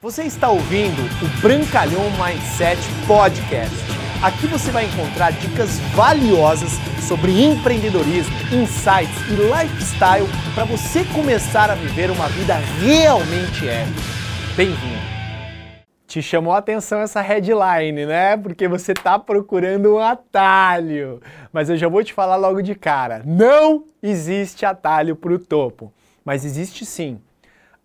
Você está ouvindo o Brancalhão Mindset Podcast. Aqui você vai encontrar dicas valiosas sobre empreendedorismo, insights e lifestyle para você começar a viver uma vida realmente épica. Bem-vindo! Te chamou a atenção essa headline, né? Porque você está procurando um atalho. Mas eu já vou te falar logo de cara: não existe atalho para o topo. Mas existe sim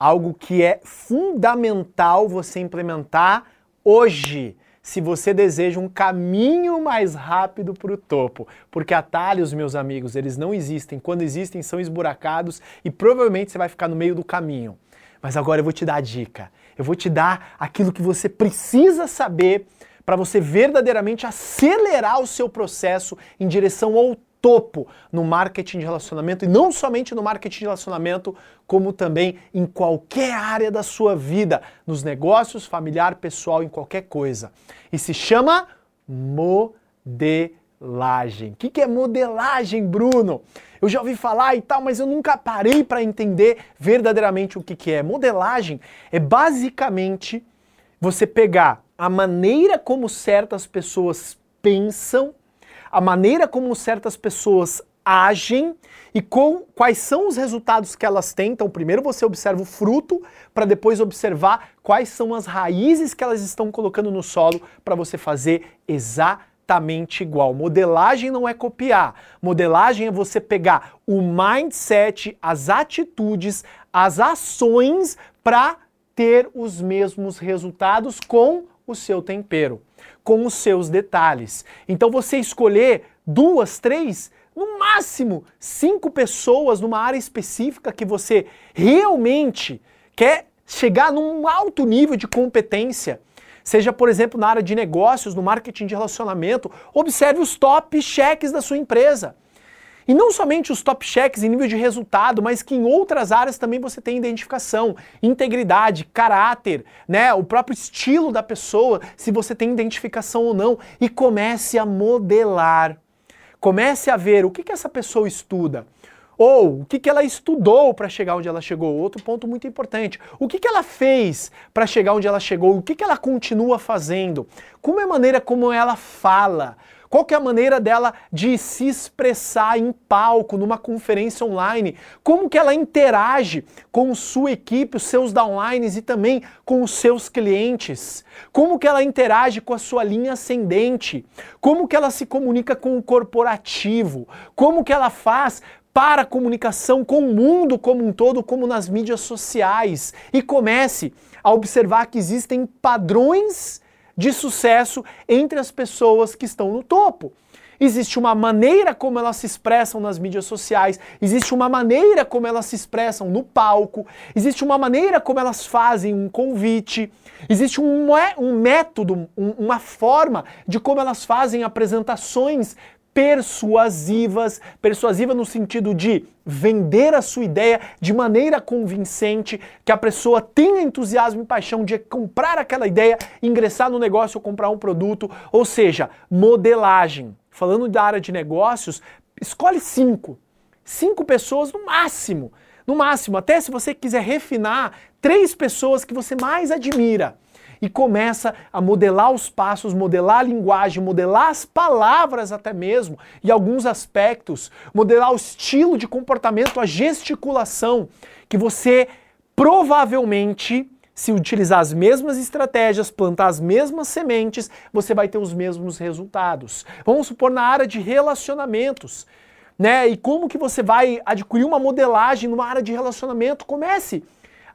algo que é fundamental você implementar hoje, se você deseja um caminho mais rápido para o topo. Porque atalhos, meus amigos, eles não existem. Quando existem, são esburacados e provavelmente você vai ficar no meio do caminho. Mas agora eu vou te dar a dica. Eu vou te dar aquilo que você precisa saber para você verdadeiramente acelerar o seu processo em direção ao topo no marketing de relacionamento e não somente no marketing de relacionamento, como também em qualquer área da sua vida, nos negócios, familiar, pessoal, em qualquer coisa. E se chama modelagem. O que é modelagem, Bruno? Eu já ouvi falar e tal, mas eu nunca parei para entender verdadeiramente o que é. Modelagem é basicamente você pegar a maneira como certas pessoas pensam a maneira como certas pessoas agem e com quais são os resultados que elas têm. Então, primeiro você observa o fruto para depois observar quais são as raízes que elas estão colocando no solo para você fazer exatamente igual. Modelagem não é copiar. Modelagem é você pegar o mindset, as atitudes, as ações para ter os mesmos resultados com o seu tempero com os seus detalhes. Então você escolher duas, três, no máximo cinco pessoas numa área específica que você realmente quer chegar num alto nível de competência. Seja, por exemplo, na área de negócios, no marketing de relacionamento, observe os top cheques da sua empresa. E não somente os top checks em nível de resultado, mas que em outras áreas também você tem identificação, integridade, caráter, né, o próprio estilo da pessoa, se você tem identificação ou não, e comece a modelar. Comece a ver o que, que essa pessoa estuda. Ou o que, que ela estudou para chegar onde ela chegou? Outro ponto muito importante. O que, que ela fez para chegar onde ela chegou? O que, que ela continua fazendo? Como é a maneira como ela fala? Qual que é a maneira dela de se expressar em palco, numa conferência online? Como que ela interage com sua equipe, os seus downlines e também com os seus clientes? Como que ela interage com a sua linha ascendente? Como que ela se comunica com o corporativo? Como que ela faz para a comunicação com o mundo como um todo, como nas mídias sociais? E comece a observar que existem padrões de sucesso entre as pessoas que estão no topo. Existe uma maneira como elas se expressam nas mídias sociais, existe uma maneira como elas se expressam no palco, existe uma maneira como elas fazem um convite, existe um, um método, um, uma forma de como elas fazem apresentações persuasivas, persuasiva no sentido de vender a sua ideia de maneira convincente, que a pessoa tenha entusiasmo e paixão de comprar aquela ideia, ingressar no negócio ou comprar um produto, ou seja, modelagem. Falando da área de negócios, escolhe cinco. Cinco pessoas no máximo. No máximo, até se você quiser refinar, três pessoas que você mais admira e começa a modelar os passos, modelar a linguagem, modelar as palavras até mesmo e alguns aspectos, modelar o estilo de comportamento, a gesticulação, que você provavelmente se utilizar as mesmas estratégias, plantar as mesmas sementes, você vai ter os mesmos resultados. Vamos supor na área de relacionamentos, né? E como que você vai adquirir uma modelagem numa área de relacionamento? Comece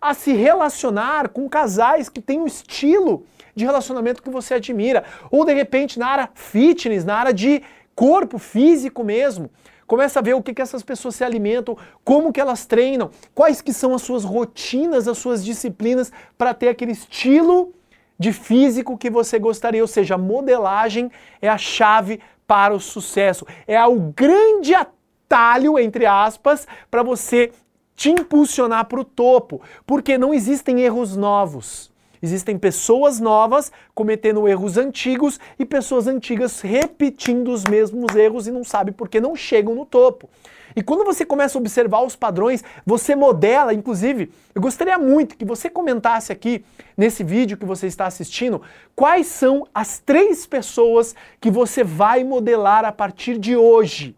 a se relacionar com casais que têm um estilo de relacionamento que você admira. Ou de repente na área fitness, na área de corpo físico mesmo. Começa a ver o que, que essas pessoas se alimentam, como que elas treinam, quais que são as suas rotinas, as suas disciplinas para ter aquele estilo de físico que você gostaria. Ou seja, a modelagem é a chave para o sucesso. É o grande atalho, entre aspas, para você te impulsionar para o topo, porque não existem erros novos. Existem pessoas novas cometendo erros antigos e pessoas antigas repetindo os mesmos erros e não sabe por que não chegam no topo. E quando você começa a observar os padrões, você modela, inclusive, eu gostaria muito que você comentasse aqui nesse vídeo que você está assistindo, quais são as três pessoas que você vai modelar a partir de hoje.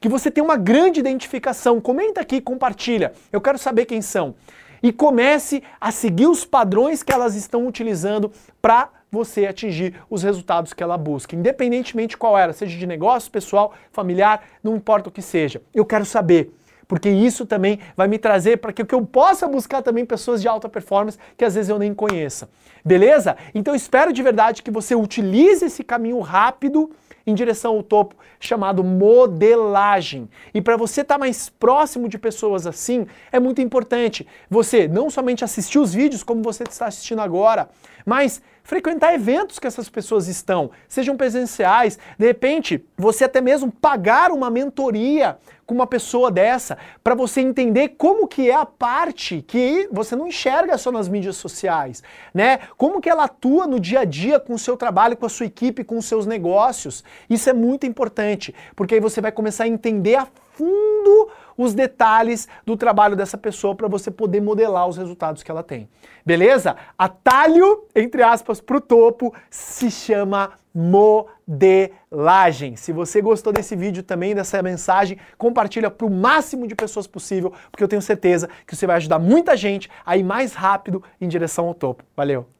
Que você tem uma grande identificação. Comenta aqui, compartilha. Eu quero saber quem são. E comece a seguir os padrões que elas estão utilizando para você atingir os resultados que ela busca, independentemente qual era, seja de negócio, pessoal, familiar, não importa o que seja. Eu quero saber, porque isso também vai me trazer para que eu possa buscar também pessoas de alta performance que às vezes eu nem conheça. Beleza? Então espero de verdade que você utilize esse caminho rápido em direção ao topo, chamado modelagem. E para você estar tá mais próximo de pessoas assim, é muito importante você não somente assistir os vídeos como você está assistindo agora, mas frequentar eventos que essas pessoas estão, sejam presenciais, de repente, você até mesmo pagar uma mentoria com uma pessoa dessa, para você entender como que é a parte que você não enxerga só nas mídias sociais, né? Como que ela atua no dia a dia com o seu trabalho, com a sua equipe, com os seus negócios. Isso é muito importante, porque aí você vai começar a entender a fundo os detalhes do trabalho dessa pessoa para você poder modelar os resultados que ela tem. Beleza? Atalho, entre aspas, para o topo se chama modelagem. Se você gostou desse vídeo também, dessa mensagem, compartilha para o máximo de pessoas possível, porque eu tenho certeza que você vai ajudar muita gente a ir mais rápido em direção ao topo. Valeu!